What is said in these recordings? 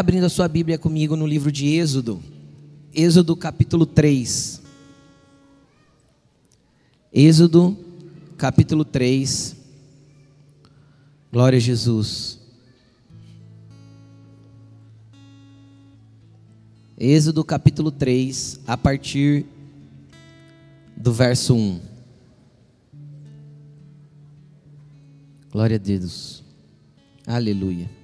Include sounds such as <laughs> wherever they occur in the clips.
abrindo a sua Bíblia comigo no livro de Êxodo, Êxodo capítulo 3. Êxodo capítulo 3. Glória a Jesus. Êxodo capítulo 3, a partir do verso 1. Glória a Deus. Aleluia.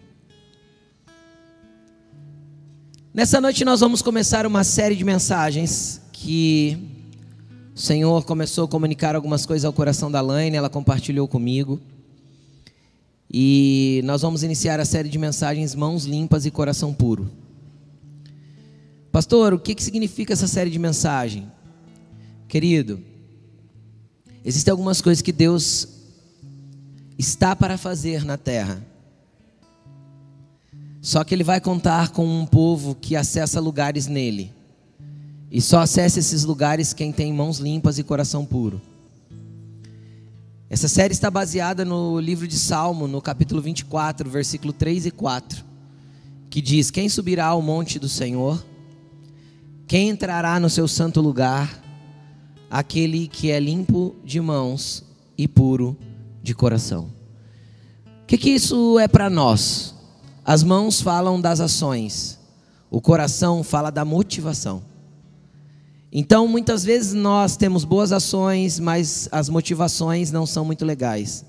Nessa noite nós vamos começar uma série de mensagens que o Senhor começou a comunicar algumas coisas ao coração da Laine, ela compartilhou comigo. E nós vamos iniciar a série de mensagens Mãos Limpas e Coração Puro. Pastor, o que, que significa essa série de mensagem? Querido, existem algumas coisas que Deus está para fazer na terra só que ele vai contar com um povo que acessa lugares nele. E só acessa esses lugares quem tem mãos limpas e coração puro. Essa série está baseada no livro de Salmo, no capítulo 24, versículo 3 e 4, que diz: Quem subirá ao monte do Senhor? Quem entrará no seu santo lugar? Aquele que é limpo de mãos e puro de coração. O que, que isso é para nós? As mãos falam das ações, o coração fala da motivação. Então, muitas vezes nós temos boas ações, mas as motivações não são muito legais.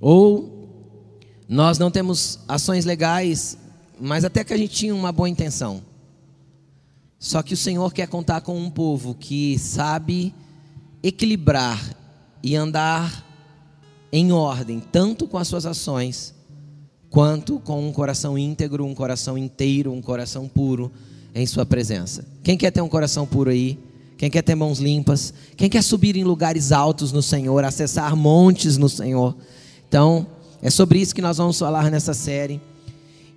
Ou nós não temos ações legais, mas até que a gente tinha uma boa intenção. Só que o Senhor quer contar com um povo que sabe equilibrar e andar em ordem, tanto com as suas ações quanto com um coração íntegro, um coração inteiro, um coração puro em Sua presença. Quem quer ter um coração puro aí? Quem quer ter mãos limpas? Quem quer subir em lugares altos no Senhor, acessar montes no Senhor? Então, é sobre isso que nós vamos falar nessa série.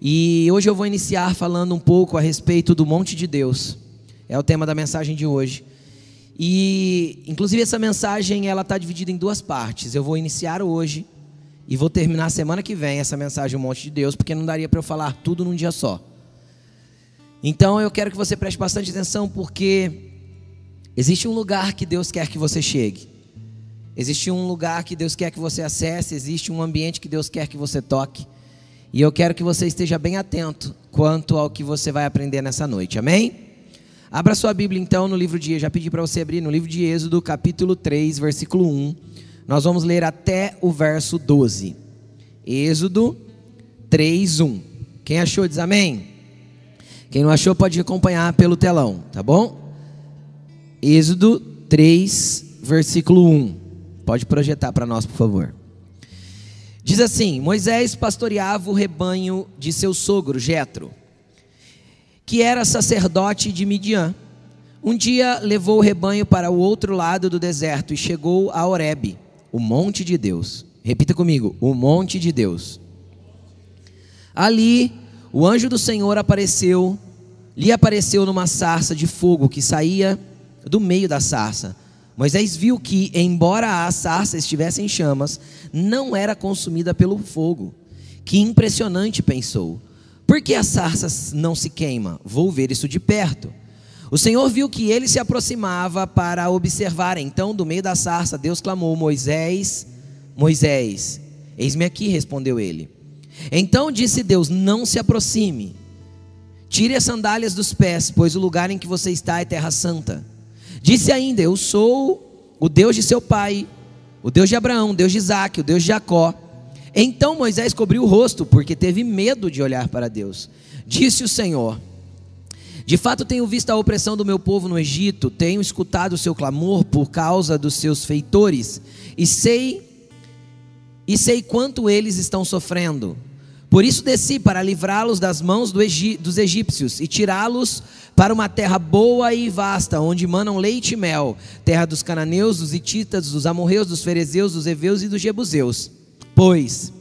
E hoje eu vou iniciar falando um pouco a respeito do monte de Deus. É o tema da mensagem de hoje. E, inclusive, essa mensagem ela está dividida em duas partes. Eu vou iniciar hoje e vou terminar semana que vem essa mensagem Um Monte de Deus, porque não daria para eu falar tudo num dia só. Então eu quero que você preste bastante atenção, porque existe um lugar que Deus quer que você chegue. Existe um lugar que Deus quer que você acesse, existe um ambiente que Deus quer que você toque. E eu quero que você esteja bem atento quanto ao que você vai aprender nessa noite. Amém? Abra sua Bíblia então no livro de, já pedi para você abrir no livro de Êxodo, capítulo 3, versículo 1. Nós vamos ler até o verso 12. Êxodo 3, 1. Quem achou diz amém. Quem não achou pode acompanhar pelo telão, tá bom? Êxodo 3, versículo 1. Pode projetar para nós, por favor. Diz assim: Moisés pastoreava o rebanho de seu sogro Jetro, que era sacerdote de Midian. Um dia levou o rebanho para o outro lado do deserto e chegou a Horebe o monte de Deus. Repita comigo: o monte de Deus. Ali, o anjo do Senhor apareceu, lhe apareceu numa sarça de fogo que saía do meio da sarça. Moisés viu que, embora a sarça estivesse em chamas, não era consumida pelo fogo. Que impressionante, pensou. Por que a sarça não se queima? Vou ver isso de perto. O Senhor viu que ele se aproximava para observar. Então, do meio da sarça, Deus clamou: Moisés, Moisés. Eis-me aqui, respondeu ele. Então disse Deus: Não se aproxime. Tire as sandálias dos pés, pois o lugar em que você está é terra santa. Disse ainda: Eu sou o Deus de seu pai, o Deus de Abraão, o Deus de Isaac, o Deus de Jacó. Então Moisés cobriu o rosto, porque teve medo de olhar para Deus. Disse o Senhor: de fato, tenho visto a opressão do meu povo no Egito, tenho escutado o seu clamor por causa dos seus feitores, e sei e sei quanto eles estão sofrendo. Por isso desci para livrá-los das mãos do dos egípcios e tirá-los para uma terra boa e vasta, onde manam leite e mel, terra dos cananeus, dos ititas, dos amorreus, dos ferezeus, dos heveus e dos jebuseus. Pois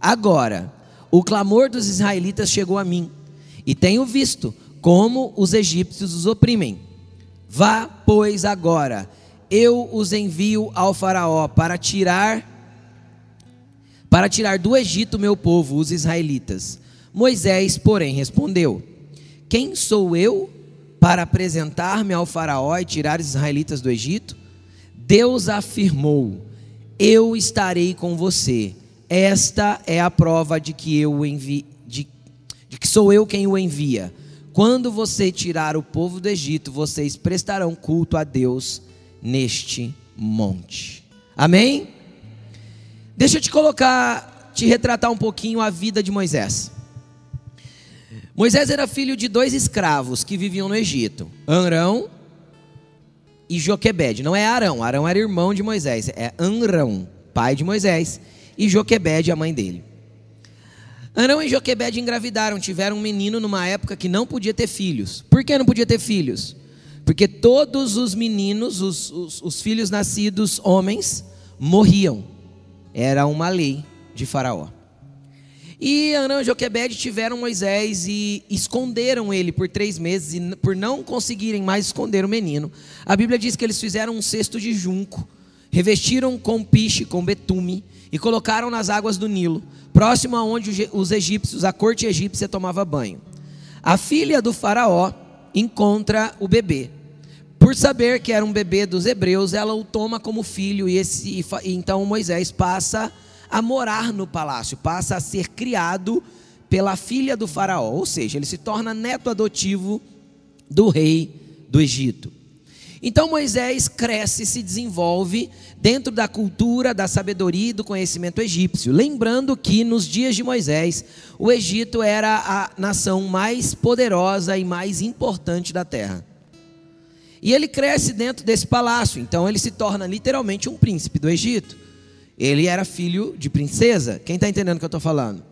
agora o clamor dos israelitas chegou a mim, e tenho visto como os egípcios os oprimem. Vá, pois, agora, eu os envio ao Faraó para tirar para tirar do Egito meu povo, os israelitas. Moisés, porém, respondeu: Quem sou eu para apresentar-me ao Faraó e tirar os israelitas do Egito? Deus afirmou: Eu estarei com você. Esta é a prova de que eu envi, de, de que sou eu quem o envia. Quando você tirar o povo do Egito, vocês prestarão culto a Deus neste monte. Amém? Deixa eu te colocar, te retratar um pouquinho a vida de Moisés. Moisés era filho de dois escravos que viviam no Egito, Arão e Joquebed. Não é Arão, Arão era irmão de Moisés, é Anrão, pai de Moisés, e Joquebed, a mãe dele. Arão e Joquebed engravidaram, tiveram um menino numa época que não podia ter filhos. Por que não podia ter filhos? Porque todos os meninos, os, os, os filhos nascidos homens, morriam. Era uma lei de Faraó. E Arão e Joquebed tiveram Moisés e esconderam ele por três meses, e por não conseguirem mais esconder o menino, a Bíblia diz que eles fizeram um cesto de junco, revestiram com piche, com betume, e colocaram nas águas do Nilo, próximo aonde os egípcios, a corte egípcia tomava banho. A filha do faraó encontra o bebê. Por saber que era um bebê dos hebreus, ela o toma como filho e, esse, e então Moisés passa a morar no palácio, passa a ser criado pela filha do faraó, ou seja, ele se torna neto adotivo do rei do Egito. Então Moisés cresce e se desenvolve dentro da cultura, da sabedoria e do conhecimento egípcio. Lembrando que nos dias de Moisés, o Egito era a nação mais poderosa e mais importante da terra. E ele cresce dentro desse palácio, então ele se torna literalmente um príncipe do Egito. Ele era filho de princesa. Quem está entendendo o que eu estou falando?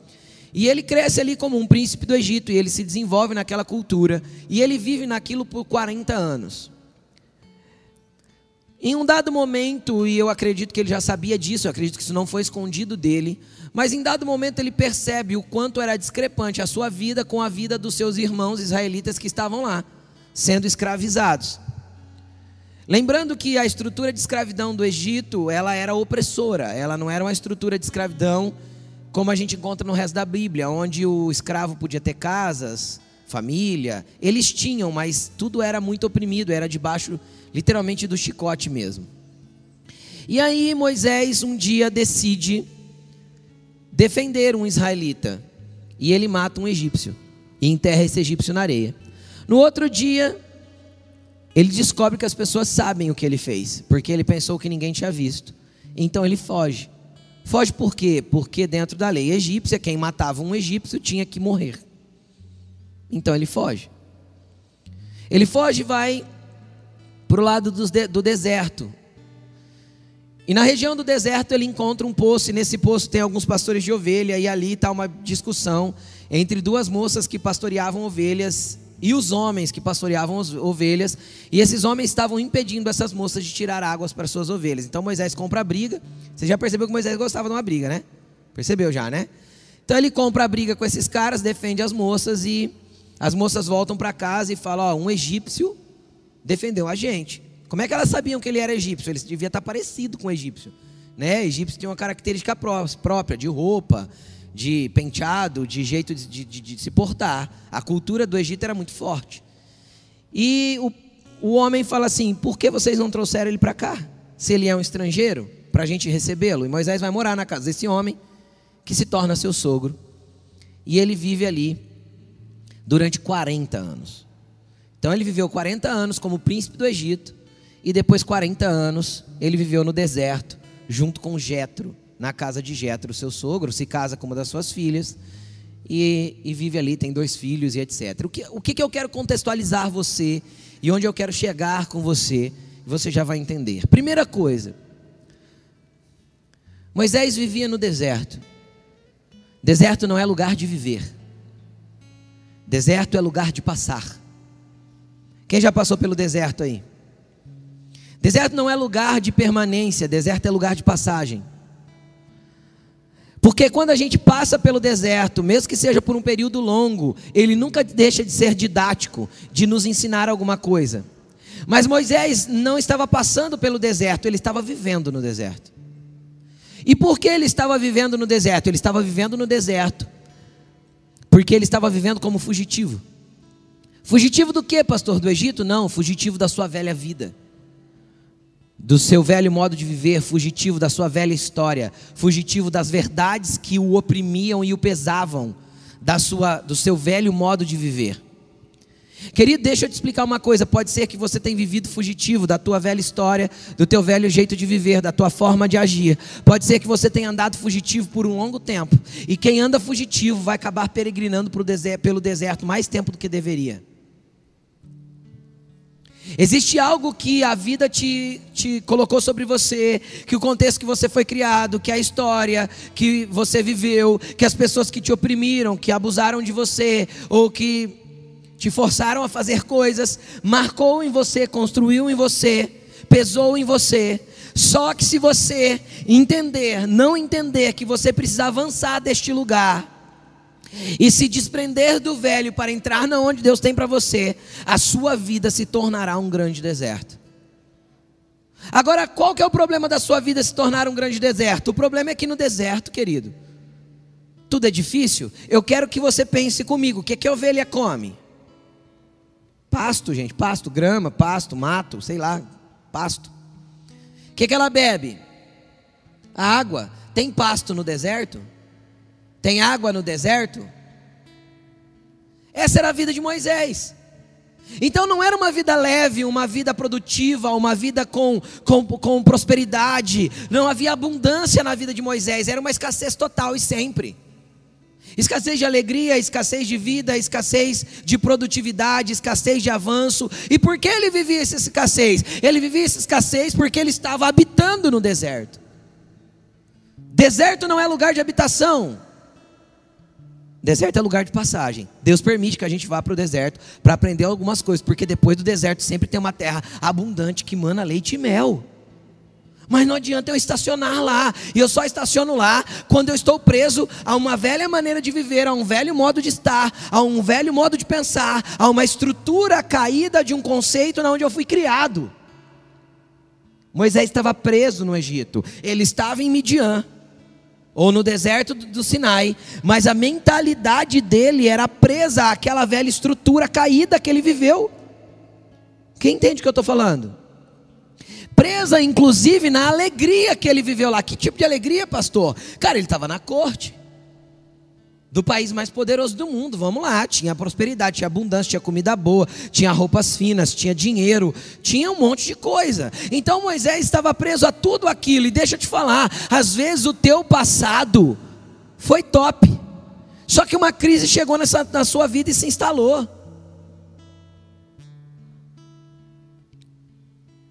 E ele cresce ali como um príncipe do Egito, e ele se desenvolve naquela cultura, e ele vive naquilo por 40 anos. Em um dado momento, e eu acredito que ele já sabia disso, eu acredito que isso não foi escondido dele, mas em dado momento ele percebe o quanto era discrepante a sua vida com a vida dos seus irmãos israelitas que estavam lá, sendo escravizados. Lembrando que a estrutura de escravidão do Egito, ela era opressora, ela não era uma estrutura de escravidão como a gente encontra no resto da Bíblia, onde o escravo podia ter casas, família, eles tinham, mas tudo era muito oprimido, era debaixo literalmente do chicote mesmo. E aí Moisés um dia decide defender um israelita, e ele mata um egípcio e enterra esse egípcio na areia. No outro dia, ele descobre que as pessoas sabem o que ele fez, porque ele pensou que ninguém tinha visto. Então ele foge. Foge por quê? Porque dentro da lei egípcia, quem matava um egípcio tinha que morrer. Então ele foge. Ele foge e vai para o lado do deserto. E na região do deserto ele encontra um poço, e nesse poço tem alguns pastores de ovelha, e ali está uma discussão entre duas moças que pastoreavam ovelhas e os homens que pastoreavam as ovelhas, e esses homens estavam impedindo essas moças de tirar águas para suas ovelhas. Então Moisés compra a briga. Você já percebeu que Moisés gostava de uma briga, né? Percebeu já, né? Então ele compra a briga com esses caras, defende as moças e as moças voltam para casa e falam: Ó, um egípcio defendeu a gente. Como é que elas sabiam que ele era egípcio? Ele devia estar parecido com o egípcio. Né? Egípcio tinha uma característica própria de roupa, de penteado, de jeito de, de, de, de se portar. A cultura do Egito era muito forte. E o, o homem fala assim: por que vocês não trouxeram ele para cá? Se ele é um estrangeiro, para a gente recebê-lo. E Moisés vai morar na casa desse homem, que se torna seu sogro. E ele vive ali durante 40 anos. Então ele viveu 40 anos como príncipe do Egito. E depois 40 anos ele viveu no deserto, junto com Jetro na casa de Jetro, seu sogro, se casa com uma das suas filhas e, e vive ali, tem dois filhos e etc. O que, o que, que eu quero contextualizar você e onde eu quero chegar com você, você já vai entender. Primeira coisa, Moisés vivia no deserto. Deserto não é lugar de viver. Deserto é lugar de passar. Quem já passou pelo deserto aí? Deserto não é lugar de permanência, deserto é lugar de passagem. Porque quando a gente passa pelo deserto, mesmo que seja por um período longo, ele nunca deixa de ser didático, de nos ensinar alguma coisa. Mas Moisés não estava passando pelo deserto, ele estava vivendo no deserto. E por que ele estava vivendo no deserto? Ele estava vivendo no deserto Porque ele estava vivendo como fugitivo. Fugitivo do que, pastor? Do Egito? Não, fugitivo da sua velha vida. Do seu velho modo de viver, fugitivo da sua velha história, fugitivo das verdades que o oprimiam e o pesavam, da sua, do seu velho modo de viver. Querido, deixa eu te explicar uma coisa. Pode ser que você tenha vivido fugitivo da tua velha história, do teu velho jeito de viver, da tua forma de agir. Pode ser que você tenha andado fugitivo por um longo tempo. E quem anda fugitivo vai acabar peregrinando pelo deserto mais tempo do que deveria. Existe algo que a vida te, te colocou sobre você, que o contexto que você foi criado, que a história que você viveu, que as pessoas que te oprimiram, que abusaram de você, ou que te forçaram a fazer coisas, marcou em você, construiu em você, pesou em você. Só que se você entender, não entender que você precisa avançar deste lugar, e se desprender do velho para entrar na onde Deus tem para você, a sua vida se tornará um grande deserto. Agora, qual que é o problema da sua vida se tornar um grande deserto? O problema é que no deserto, querido, tudo é difícil. Eu quero que você pense comigo: o que, é que a ovelha come? Pasto, gente, pasto, grama, pasto, mato, sei lá, pasto. O que, que ela bebe? A água. Tem pasto no deserto? Tem água no deserto? Essa era a vida de Moisés. Então não era uma vida leve, uma vida produtiva, uma vida com, com, com prosperidade. Não havia abundância na vida de Moisés, era uma escassez total e sempre. Escassez de alegria, escassez de vida, escassez de produtividade, escassez de avanço. E por que ele vivia essa escassez? Ele vivia essa escassez porque ele estava habitando no deserto. Deserto não é lugar de habitação. Deserto é lugar de passagem. Deus permite que a gente vá para o deserto para aprender algumas coisas, porque depois do deserto sempre tem uma terra abundante que mana leite e mel. Mas não adianta eu estacionar lá. E eu só estaciono lá quando eu estou preso a uma velha maneira de viver, a um velho modo de estar, a um velho modo de pensar, a uma estrutura caída de um conceito na onde eu fui criado. Moisés estava preso no Egito. Ele estava em Midian ou no deserto do Sinai, mas a mentalidade dele era presa àquela velha estrutura caída que ele viveu. Quem entende o que eu estou falando? Presa, inclusive, na alegria que ele viveu lá. Que tipo de alegria, pastor? Cara, ele estava na corte do país mais poderoso do mundo. Vamos lá, tinha prosperidade, tinha abundância, tinha comida boa, tinha roupas finas, tinha dinheiro, tinha um monte de coisa. Então Moisés estava preso a tudo aquilo. E deixa eu te falar, às vezes o teu passado foi top. Só que uma crise chegou nessa, na sua vida e se instalou.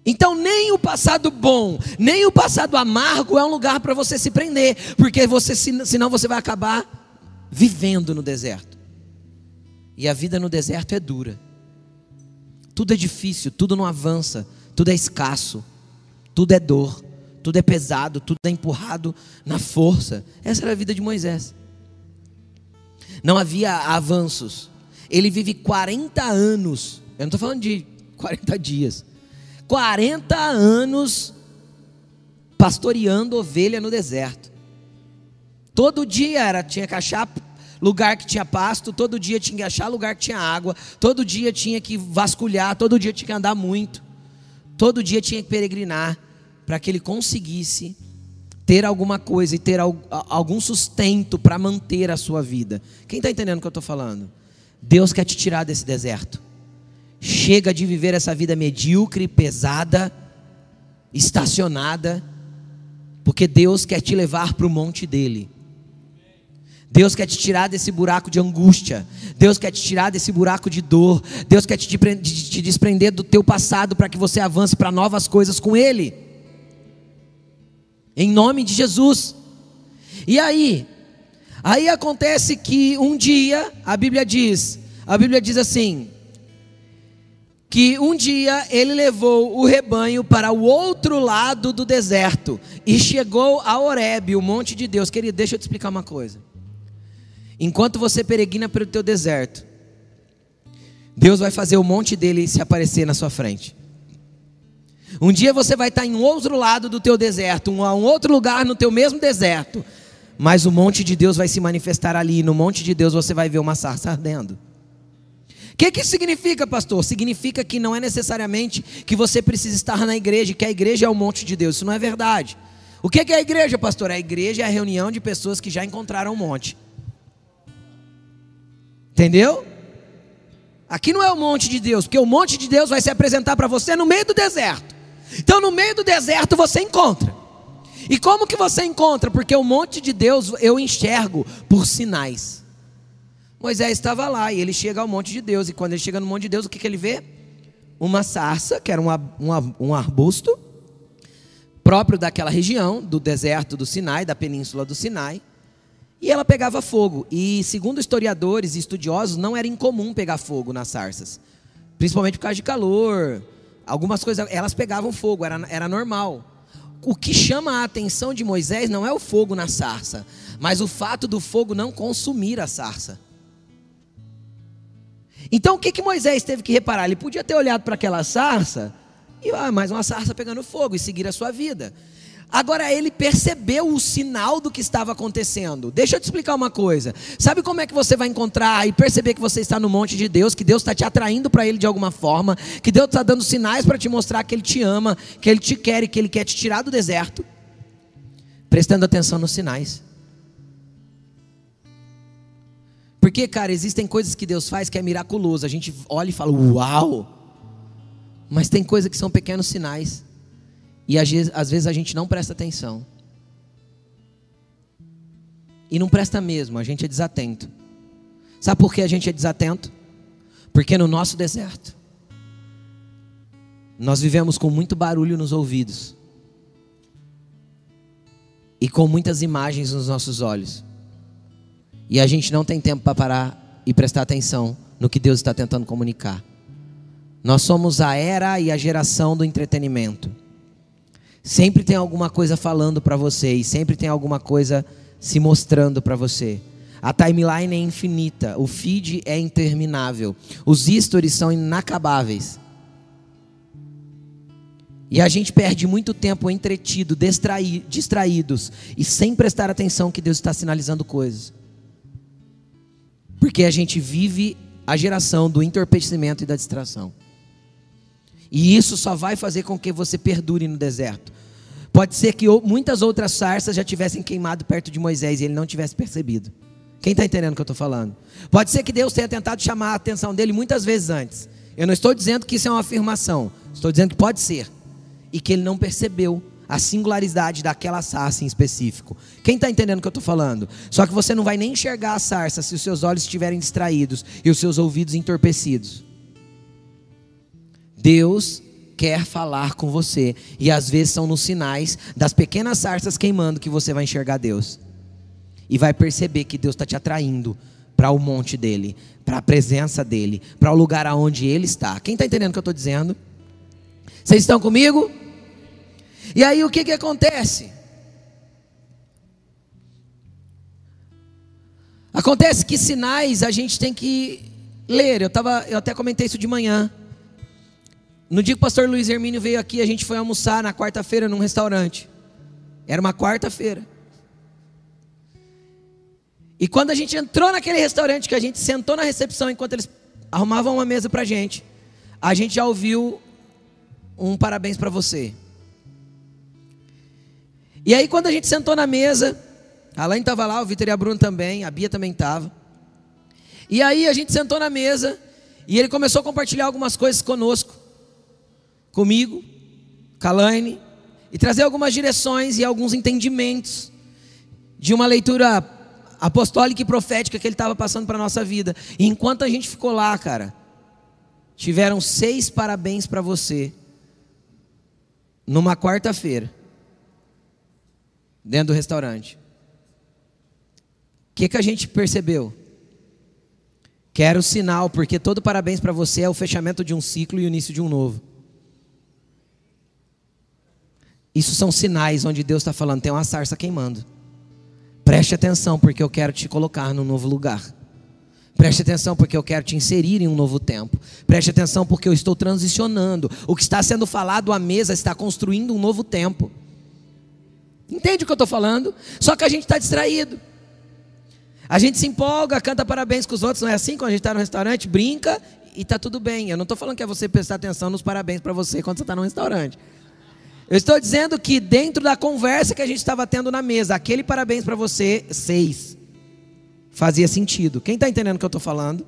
Então, nem o passado bom, nem o passado amargo é um lugar para você se prender, porque você, senão você vai acabar vivendo no deserto. E a vida no deserto é dura. Tudo é difícil, tudo não avança, tudo é escasso, tudo é dor, tudo é pesado, tudo é empurrado na força. Essa era a vida de Moisés. Não havia avanços. Ele vive 40 anos. Eu não estou falando de 40 dias. 40 anos pastoreando ovelha no deserto. Todo dia era, tinha que achar lugar que tinha pasto, todo dia tinha que achar lugar que tinha água, todo dia tinha que vasculhar, todo dia tinha que andar muito, todo dia tinha que peregrinar para que ele conseguisse ter alguma coisa e ter algum sustento para manter a sua vida. Quem está entendendo o que eu estou falando? Deus quer te tirar desse deserto. Chega de viver essa vida medíocre, pesada, estacionada, porque Deus quer te levar para o monte dele. Deus quer te tirar desse buraco de angústia. Deus quer te tirar desse buraco de dor. Deus quer te, te desprender do teu passado para que você avance para novas coisas com Ele. Em nome de Jesus. E aí? Aí acontece que um dia, a Bíblia diz, a Bíblia diz assim, que um dia ele levou o rebanho para o outro lado do deserto e chegou a Horebe, o monte de Deus. Querido, deixa eu te explicar uma coisa. Enquanto você peregrina pelo teu deserto, Deus vai fazer o monte dele se aparecer na sua frente. Um dia você vai estar em outro lado do teu deserto, um, um outro lugar no teu mesmo deserto, mas o monte de Deus vai se manifestar ali, e no monte de Deus você vai ver uma sarça ardendo. O que, que significa, pastor? Significa que não é necessariamente que você precisa estar na igreja, que a igreja é o monte de Deus. Isso não é verdade. O que, que é a igreja, pastor? A igreja é a reunião de pessoas que já encontraram o monte. Entendeu? Aqui não é o monte de Deus, porque o monte de Deus vai se apresentar para você no meio do deserto. Então, no meio do deserto você encontra. E como que você encontra? Porque o monte de Deus eu enxergo por sinais. Moisés estava lá e ele chega ao monte de Deus. E quando ele chega no monte de Deus, o que, que ele vê? Uma sarça, que era um, um, um arbusto, próprio daquela região, do deserto do Sinai, da península do Sinai. E ela pegava fogo. E segundo historiadores e estudiosos, não era incomum pegar fogo nas sarças. Principalmente por causa de calor. Algumas coisas, elas pegavam fogo, era, era normal. O que chama a atenção de Moisés não é o fogo na sarça, mas o fato do fogo não consumir a sarça. Então o que, que Moisés teve que reparar? Ele podia ter olhado para aquela sarça e ah, mais uma sarça pegando fogo e seguir a sua vida. Agora ele percebeu o sinal do que estava acontecendo. Deixa eu te explicar uma coisa. Sabe como é que você vai encontrar e perceber que você está no monte de Deus, que Deus está te atraindo para Ele de alguma forma, que Deus está dando sinais para te mostrar que Ele te ama, que Ele te quer e que Ele quer te tirar do deserto? Prestando atenção nos sinais. Porque, cara, existem coisas que Deus faz que é miraculoso. A gente olha e fala, uau! Mas tem coisas que são pequenos sinais. E às vezes a gente não presta atenção. E não presta mesmo, a gente é desatento. Sabe por que a gente é desatento? Porque no nosso deserto, nós vivemos com muito barulho nos ouvidos e com muitas imagens nos nossos olhos. E a gente não tem tempo para parar e prestar atenção no que Deus está tentando comunicar. Nós somos a era e a geração do entretenimento. Sempre tem alguma coisa falando para você e sempre tem alguma coisa se mostrando para você. A timeline é infinita, o feed é interminável, os stories são inacabáveis. E a gente perde muito tempo entretido, distraídos e sem prestar atenção que Deus está sinalizando coisas. Porque a gente vive a geração do entorpecimento e da distração. E isso só vai fazer com que você perdure no deserto. Pode ser que muitas outras sarças já tivessem queimado perto de Moisés e ele não tivesse percebido. Quem está entendendo o que eu estou falando? Pode ser que Deus tenha tentado chamar a atenção dele muitas vezes antes. Eu não estou dizendo que isso é uma afirmação. Estou dizendo que pode ser. E que ele não percebeu a singularidade daquela sarça em específico. Quem está entendendo o que eu estou falando? Só que você não vai nem enxergar a sarça se os seus olhos estiverem distraídos e os seus ouvidos entorpecidos. Deus quer falar com você, e às vezes são nos sinais das pequenas sarças queimando que você vai enxergar Deus, e vai perceber que Deus está te atraindo para o monte dele, para a presença dele, para o lugar aonde ele está. Quem está entendendo o que eu estou dizendo? Vocês estão comigo? E aí o que, que acontece? Acontece que sinais a gente tem que ler. Eu, tava, eu até comentei isso de manhã. No dia que o pastor Luiz Hermínio veio aqui, a gente foi almoçar na quarta-feira num restaurante. Era uma quarta-feira. E quando a gente entrou naquele restaurante, que a gente sentou na recepção enquanto eles arrumavam uma mesa para gente, a gente já ouviu um parabéns para você. E aí, quando a gente sentou na mesa, a Alain estava lá, o Vitor e a Bruna também, a Bia também estava. E aí, a gente sentou na mesa e ele começou a compartilhar algumas coisas conosco, comigo, com a Alaine, e trazer algumas direções e alguns entendimentos de uma leitura apostólica e profética que ele estava passando para a nossa vida. E enquanto a gente ficou lá, cara, tiveram seis parabéns para você, numa quarta-feira dentro do restaurante. O que, que a gente percebeu? Que era o sinal, porque todo parabéns para você é o fechamento de um ciclo e o início de um novo. Isso são sinais onde Deus está falando: tem uma sarça queimando. Preste atenção, porque eu quero te colocar num novo lugar. Preste atenção, porque eu quero te inserir em um novo tempo. Preste atenção, porque eu estou transicionando. O que está sendo falado à mesa está construindo um novo tempo. Entende o que eu estou falando? Só que a gente está distraído. A gente se empolga, canta parabéns com os outros, não é assim? Quando a gente está no restaurante, brinca e está tudo bem. Eu não estou falando que é você prestar atenção nos parabéns para você quando você está no restaurante. Eu estou dizendo que dentro da conversa que a gente estava tendo na mesa, aquele parabéns para você, seis, fazia sentido. Quem está entendendo o que eu estou falando?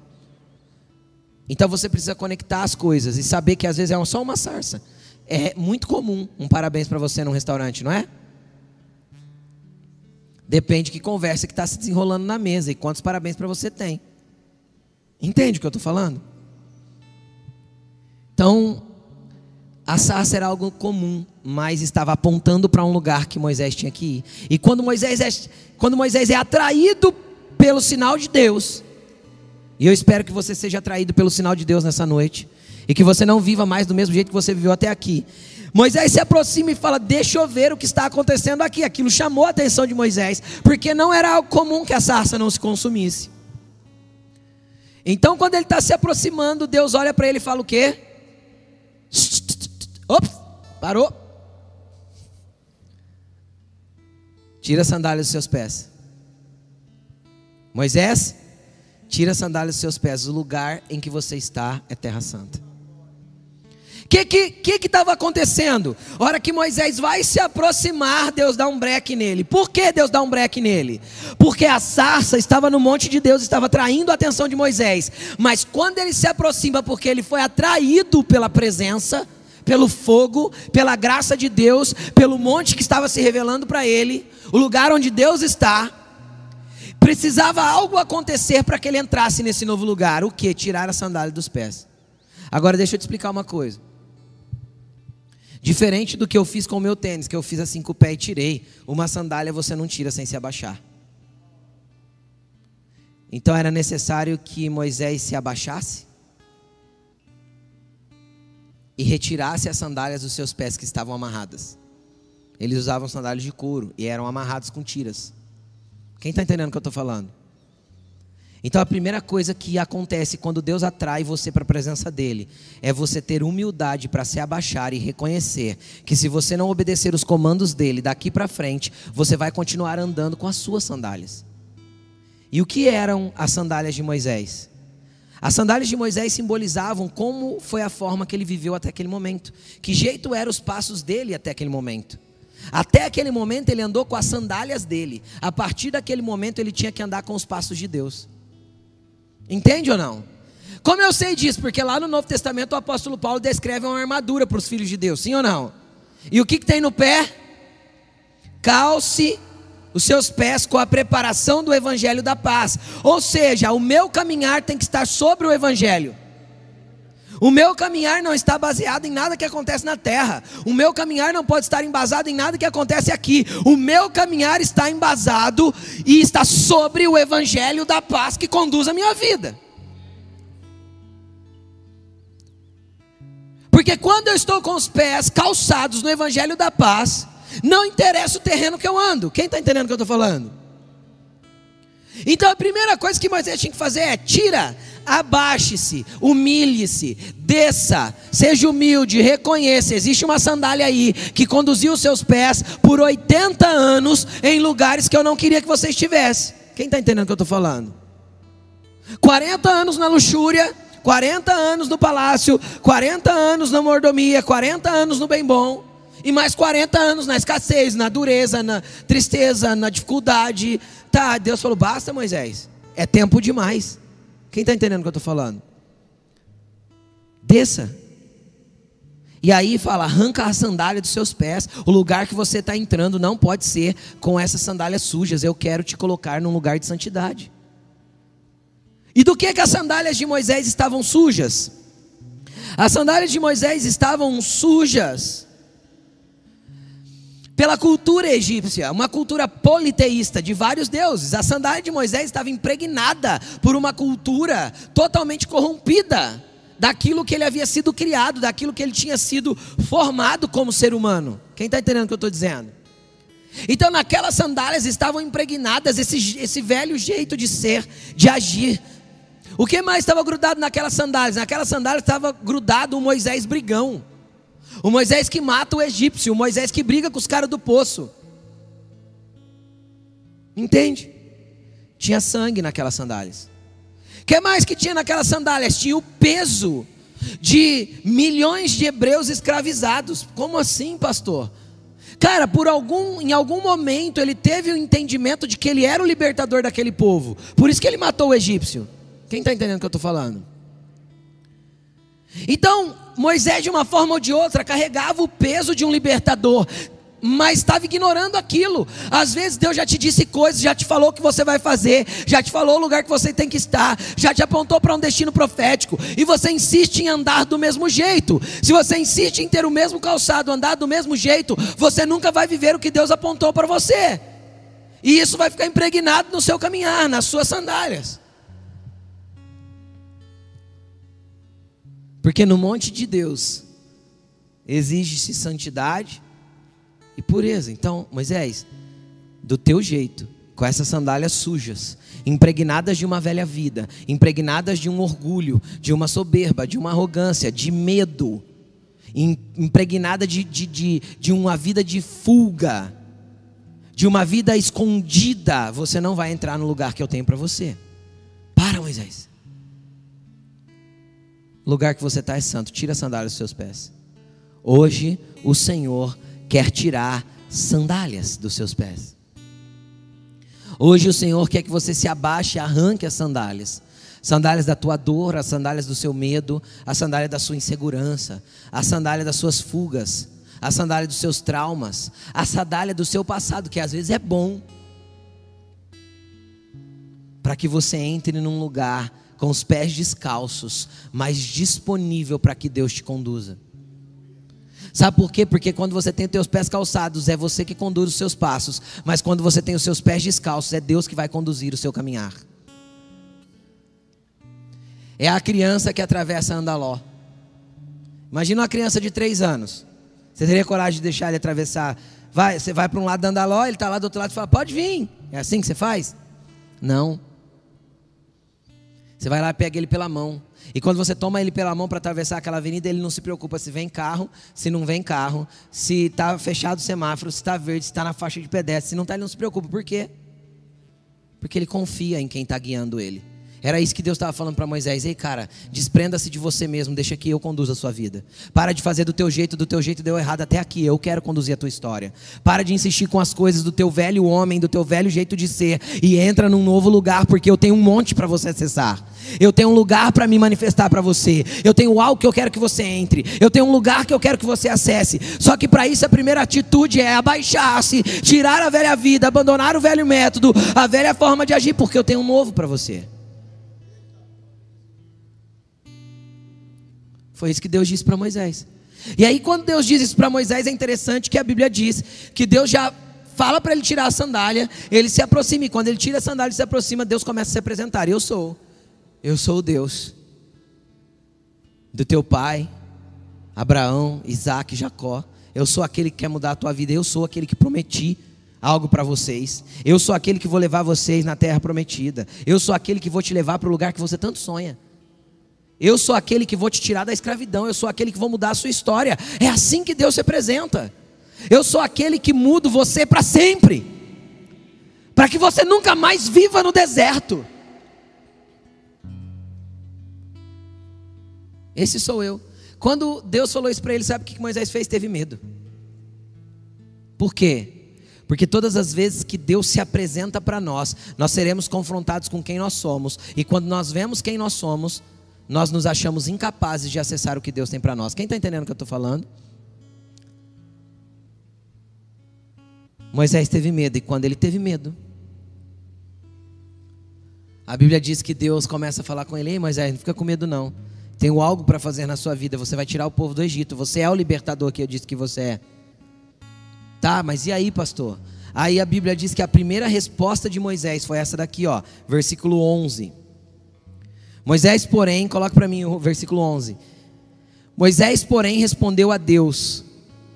Então você precisa conectar as coisas e saber que às vezes é só uma sarça. É muito comum um parabéns para você num restaurante, não é? Depende de que conversa que está se desenrolando na mesa e quantos parabéns para você tem. Entende o que eu estou falando? Então, a sarça era algo comum, mas estava apontando para um lugar que Moisés tinha que ir. E quando Moisés é, quando Moisés é atraído pelo sinal de Deus, e eu espero que você seja atraído pelo sinal de Deus nessa noite, e que você não viva mais do mesmo jeito que você viveu até aqui. Moisés se aproxima e fala: Deixa eu ver o que está acontecendo aqui. Aquilo chamou a atenção de Moisés, porque não era algo comum que a sarça não se consumisse. Então, quando ele está se aproximando, Deus olha para ele e fala: O quê? Ops, parou. Tira a sandália dos seus pés. Moisés, tira a sandália dos seus pés. O lugar em que você está é terra santa. O que que que estava acontecendo? A hora que Moisés vai se aproximar, Deus dá um breque nele. Por que Deus dá um breque nele? Porque a sarça estava no monte de Deus, estava atraindo a atenção de Moisés. Mas quando ele se aproxima, porque ele foi atraído pela presença, pelo fogo, pela graça de Deus, pelo monte que estava se revelando para ele, o lugar onde Deus está, precisava algo acontecer para que ele entrasse nesse novo lugar. O que? Tirar a sandália dos pés. Agora deixa eu te explicar uma coisa. Diferente do que eu fiz com o meu tênis, que eu fiz assim com o pé e tirei. Uma sandália você não tira sem se abaixar. Então era necessário que Moisés se abaixasse e retirasse as sandálias dos seus pés que estavam amarradas. Eles usavam sandálias de couro e eram amarrados com tiras. Quem está entendendo o que eu estou falando? Então a primeira coisa que acontece quando Deus atrai você para a presença dele é você ter humildade para se abaixar e reconhecer que se você não obedecer os comandos dele daqui para frente, você vai continuar andando com as suas sandálias. E o que eram as sandálias de Moisés? As sandálias de Moisés simbolizavam como foi a forma que ele viveu até aquele momento, que jeito eram os passos dele até aquele momento. Até aquele momento ele andou com as sandálias dele. A partir daquele momento ele tinha que andar com os passos de Deus. Entende ou não? Como eu sei disso? Porque lá no Novo Testamento o apóstolo Paulo descreve uma armadura para os filhos de Deus, sim ou não? E o que, que tem no pé? Calce os seus pés com a preparação do evangelho da paz. Ou seja, o meu caminhar tem que estar sobre o evangelho. O meu caminhar não está baseado em nada que acontece na terra. O meu caminhar não pode estar embasado em nada que acontece aqui. O meu caminhar está embasado e está sobre o evangelho da paz que conduz a minha vida. Porque quando eu estou com os pés calçados no evangelho da paz, não interessa o terreno que eu ando. Quem está entendendo o que eu estou falando? Então a primeira coisa que Moisés tinha que fazer é: tira abaixe-se, humilhe-se, desça, seja humilde, reconheça. Existe uma sandália aí que conduziu os seus pés por 80 anos em lugares que eu não queria que você estivesse. Quem está entendendo o que eu estou falando? 40 anos na luxúria, 40 anos no palácio, 40 anos na mordomia, 40 anos no bem bom, e mais 40 anos na escassez, na dureza, na tristeza, na dificuldade. Tá, Deus falou: basta, Moisés, é tempo demais. Quem está entendendo o que eu estou falando? Desça. E aí fala: arranca a sandália dos seus pés. O lugar que você está entrando não pode ser com essas sandálias sujas. Eu quero te colocar num lugar de santidade. E do que, que as sandálias de Moisés estavam sujas? As sandálias de Moisés estavam sujas pela cultura egípcia, uma cultura politeísta de vários deuses. A sandália de Moisés estava impregnada por uma cultura totalmente corrompida daquilo que ele havia sido criado, daquilo que ele tinha sido formado como ser humano. Quem está entendendo o que eu estou dizendo? Então, naquelas sandálias estavam impregnadas esse, esse velho jeito de ser, de agir. O que mais estava grudado naquelas sandálias? Naquelas sandálias estava grudado o Moisés brigão. O Moisés que mata o egípcio, o Moisés que briga com os caras do poço. Entende? Tinha sangue naquelas sandálias. Que mais que tinha naquelas sandálias? Tinha o peso de milhões de hebreus escravizados. Como assim, pastor? Cara, por algum, em algum momento ele teve o entendimento de que ele era o libertador daquele povo. Por isso que ele matou o egípcio. Quem está entendendo o que eu estou falando? Então, Moisés, de uma forma ou de outra, carregava o peso de um libertador mas estava ignorando aquilo. Às vezes Deus já te disse coisas, já te falou o que você vai fazer, já te falou o lugar que você tem que estar, já te apontou para um destino profético, e você insiste em andar do mesmo jeito. Se você insiste em ter o mesmo calçado, andar do mesmo jeito, você nunca vai viver o que Deus apontou para você. E isso vai ficar impregnado no seu caminhar, nas suas sandálias. Porque no monte de Deus exige-se santidade, e pureza. Então, Moisés, do teu jeito, com essas sandálias sujas, impregnadas de uma velha vida, impregnadas de um orgulho, de uma soberba, de uma arrogância, de medo, impregnada de, de, de, de uma vida de fuga, de uma vida escondida, você não vai entrar no lugar que eu tenho para você. Para, Moisés. Lugar que você está é santo. Tira a sandália dos seus pés. Hoje o Senhor quer tirar sandálias dos seus pés. Hoje o Senhor quer que você se abaixe e arranque as sandálias. Sandálias da tua dor, as sandálias do seu medo, a sandália da sua insegurança, a sandália das suas fugas, a sandália dos seus traumas, a sandália do seu passado, que às vezes é bom, para que você entre num lugar com os pés descalços, mas disponível para que Deus te conduza. Sabe por quê? Porque quando você tem os teus pés calçados, é você que conduz os seus passos. Mas quando você tem os seus pés descalços, é Deus que vai conduzir o seu caminhar. É a criança que atravessa Andaló. Imagina uma criança de três anos. Você teria coragem de deixar ele atravessar? Vai, você vai para um lado da Andaló, ele está lá do outro lado e fala: Pode vir. É assim que você faz? Não. Você vai lá e pega ele pela mão. E quando você toma ele pela mão para atravessar aquela avenida, ele não se preocupa se vem carro, se não vem carro, se está fechado o semáforo, se está verde, se está na faixa de pedestre. Se não está, ele não se preocupa. Por quê? Porque ele confia em quem está guiando ele. Era isso que Deus estava falando para Moisés. Ei, cara, desprenda-se de você mesmo, deixa que eu conduza a sua vida. Para de fazer do teu jeito, do teu jeito deu errado até aqui. Eu quero conduzir a tua história. Para de insistir com as coisas do teu velho homem, do teu velho jeito de ser e entra num novo lugar, porque eu tenho um monte para você acessar. Eu tenho um lugar para me manifestar para você. Eu tenho algo que eu quero que você entre. Eu tenho um lugar que eu quero que você acesse. Só que para isso a primeira atitude é abaixar-se, tirar a velha vida, abandonar o velho método, a velha forma de agir, porque eu tenho um novo para você. Foi isso que Deus disse para Moisés. E aí, quando Deus diz isso para Moisés, é interessante que a Bíblia diz que Deus já fala para ele tirar a sandália, ele se aproxima, e quando ele tira a sandália e se aproxima, Deus começa a se apresentar. Eu sou, eu sou o Deus do teu pai, Abraão, Isaac, Jacó. Eu sou aquele que quer mudar a tua vida, eu sou aquele que prometi algo para vocês. Eu sou aquele que vou levar vocês na terra prometida. Eu sou aquele que vou te levar para o lugar que você tanto sonha. Eu sou aquele que vou te tirar da escravidão, eu sou aquele que vou mudar a sua história. É assim que Deus se apresenta. Eu sou aquele que mudo você para sempre, para que você nunca mais viva no deserto. Esse sou eu. Quando Deus falou isso para ele, sabe o que Moisés fez? Teve medo. Por quê? Porque todas as vezes que Deus se apresenta para nós, nós seremos confrontados com quem nós somos. E quando nós vemos quem nós somos, nós nos achamos incapazes de acessar o que Deus tem para nós. Quem está entendendo o que eu estou falando? Moisés teve medo, e quando ele teve medo, a Bíblia diz que Deus começa a falar com ele: Ei, Moisés, não fica com medo, não. Tenho algo para fazer na sua vida. Você vai tirar o povo do Egito. Você é o libertador que eu disse que você é. Tá, mas e aí, pastor? Aí a Bíblia diz que a primeira resposta de Moisés foi essa daqui, ó, versículo 11. Moisés, porém, coloca para mim o versículo 11. Moisés, porém, respondeu a Deus: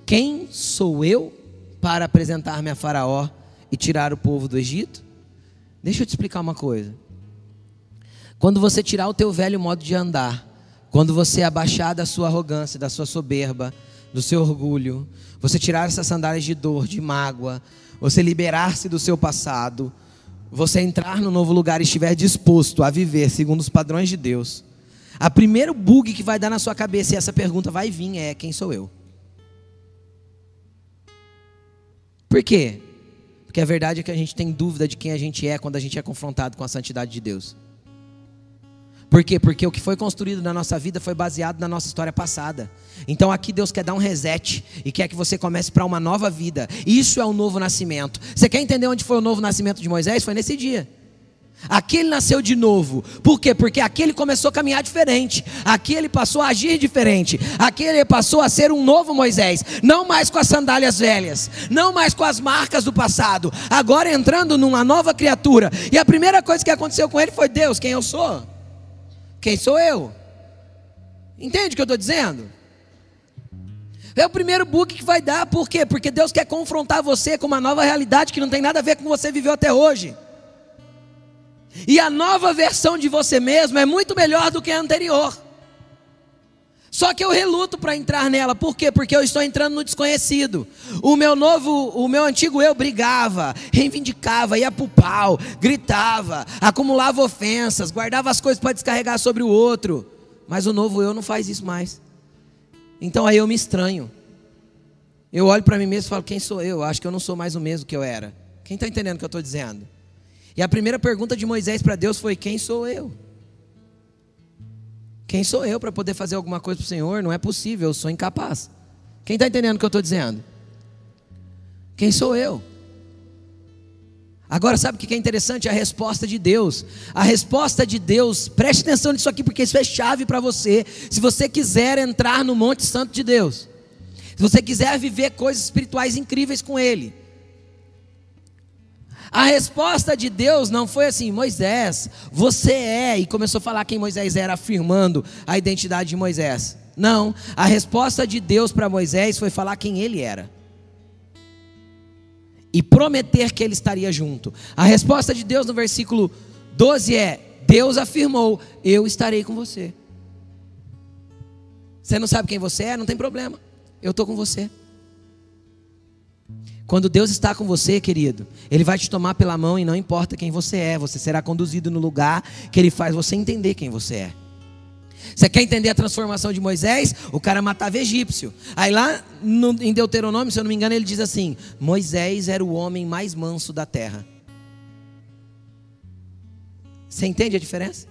Quem sou eu para apresentar-me a Faraó e tirar o povo do Egito? Deixa eu te explicar uma coisa. Quando você tirar o teu velho modo de andar, quando você abaixar da sua arrogância, da sua soberba, do seu orgulho, você tirar essas sandálias de dor, de mágoa, você liberar-se do seu passado, você entrar no novo lugar e estiver disposto a viver segundo os padrões de Deus, a primeiro bug que vai dar na sua cabeça e essa pergunta vai vir é: quem sou eu? Por quê? Porque a verdade é que a gente tem dúvida de quem a gente é quando a gente é confrontado com a santidade de Deus. Por quê? Porque o que foi construído na nossa vida foi baseado na nossa história passada. Então aqui Deus quer dar um reset e quer que você comece para uma nova vida. Isso é o novo nascimento. Você quer entender onde foi o novo nascimento de Moisés? Foi nesse dia. Aqui ele nasceu de novo. Por quê? Porque aqui ele começou a caminhar diferente. Aqui ele passou a agir diferente. Aqui ele passou a ser um novo Moisés. Não mais com as sandálias velhas. Não mais com as marcas do passado. Agora entrando numa nova criatura. E a primeira coisa que aconteceu com ele foi: Deus, quem eu sou? Quem sou eu? Entende o que eu estou dizendo? É o primeiro book que vai dar, por quê? Porque Deus quer confrontar você com uma nova realidade que não tem nada a ver com você viveu até hoje. E a nova versão de você mesmo é muito melhor do que a anterior. Só que eu reluto para entrar nela, por quê? Porque eu estou entrando no desconhecido. O meu novo, o meu antigo eu brigava, reivindicava, ia pro pau, gritava, acumulava ofensas, guardava as coisas para descarregar sobre o outro. Mas o novo eu não faz isso mais. Então aí eu me estranho. Eu olho para mim mesmo e falo: quem sou eu? Acho que eu não sou mais o mesmo que eu era. Quem está entendendo o que eu estou dizendo? E a primeira pergunta de Moisés para Deus foi: Quem sou eu? Quem sou eu para poder fazer alguma coisa para o Senhor? Não é possível, eu sou incapaz. Quem está entendendo o que eu estou dizendo? Quem sou eu? Agora, sabe o que é interessante? A resposta de Deus. A resposta de Deus, preste atenção nisso aqui, porque isso é chave para você. Se você quiser entrar no Monte Santo de Deus, se você quiser viver coisas espirituais incríveis com Ele, a resposta de Deus não foi assim, Moisés, você é, e começou a falar quem Moisés era, afirmando a identidade de Moisés. Não, a resposta de Deus para Moisés foi falar quem ele era. E prometer que ele estaria junto. A resposta de Deus no versículo 12 é: Deus afirmou, eu estarei com você. Você não sabe quem você é? Não tem problema, eu estou com você. Quando Deus está com você, querido, Ele vai te tomar pela mão e não importa quem você é, você será conduzido no lugar que Ele faz você entender quem você é. Você quer entender a transformação de Moisés? O cara matava egípcio. Aí lá no, em Deuteronômio, se eu não me engano, ele diz assim: Moisés era o homem mais manso da terra. Você entende a diferença?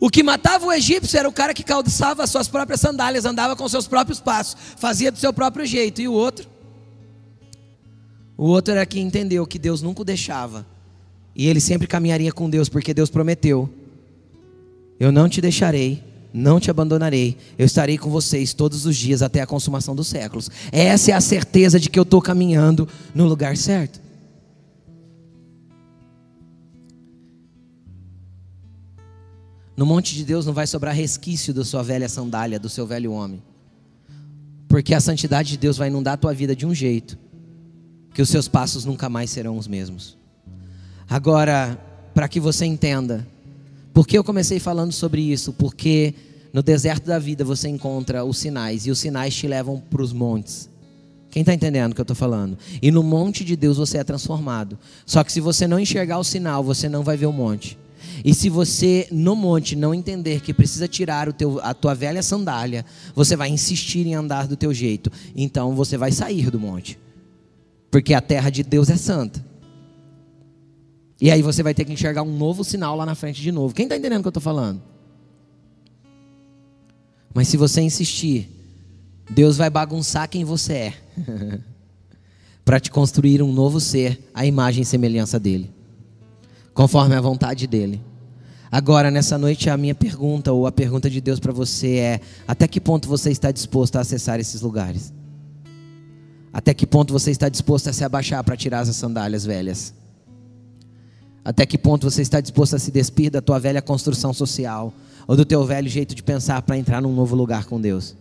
O que matava o egípcio era o cara que calçava suas próprias sandálias, andava com seus próprios passos, fazia do seu próprio jeito. E o outro? O outro era quem entendeu que Deus nunca o deixava. E ele sempre caminharia com Deus, porque Deus prometeu: Eu não te deixarei, não te abandonarei, eu estarei com vocês todos os dias até a consumação dos séculos. Essa é a certeza de que eu estou caminhando no lugar certo. No monte de Deus não vai sobrar resquício da sua velha sandália, do seu velho homem. Porque a santidade de Deus vai inundar a tua vida de um jeito que os seus passos nunca mais serão os mesmos. Agora, para que você entenda, por que eu comecei falando sobre isso? Porque no deserto da vida você encontra os sinais e os sinais te levam para os montes. Quem está entendendo o que eu estou falando? E no monte de Deus você é transformado. Só que se você não enxergar o sinal, você não vai ver o monte. E se você no monte não entender que precisa tirar o teu, a tua velha sandália, você vai insistir em andar do teu jeito. Então você vai sair do monte. Porque a terra de Deus é santa. E aí você vai ter que enxergar um novo sinal lá na frente de novo. Quem está entendendo o que eu estou falando? Mas se você insistir, Deus vai bagunçar quem você é. <laughs> para te construir um novo ser, a imagem e semelhança dele conforme a vontade dele. Agora, nessa noite, a minha pergunta, ou a pergunta de Deus para você é: até que ponto você está disposto a acessar esses lugares? Até que ponto você está disposto a se abaixar para tirar as sandálias velhas? Até que ponto você está disposto a se despir da tua velha construção social ou do teu velho jeito de pensar para entrar num novo lugar com Deus?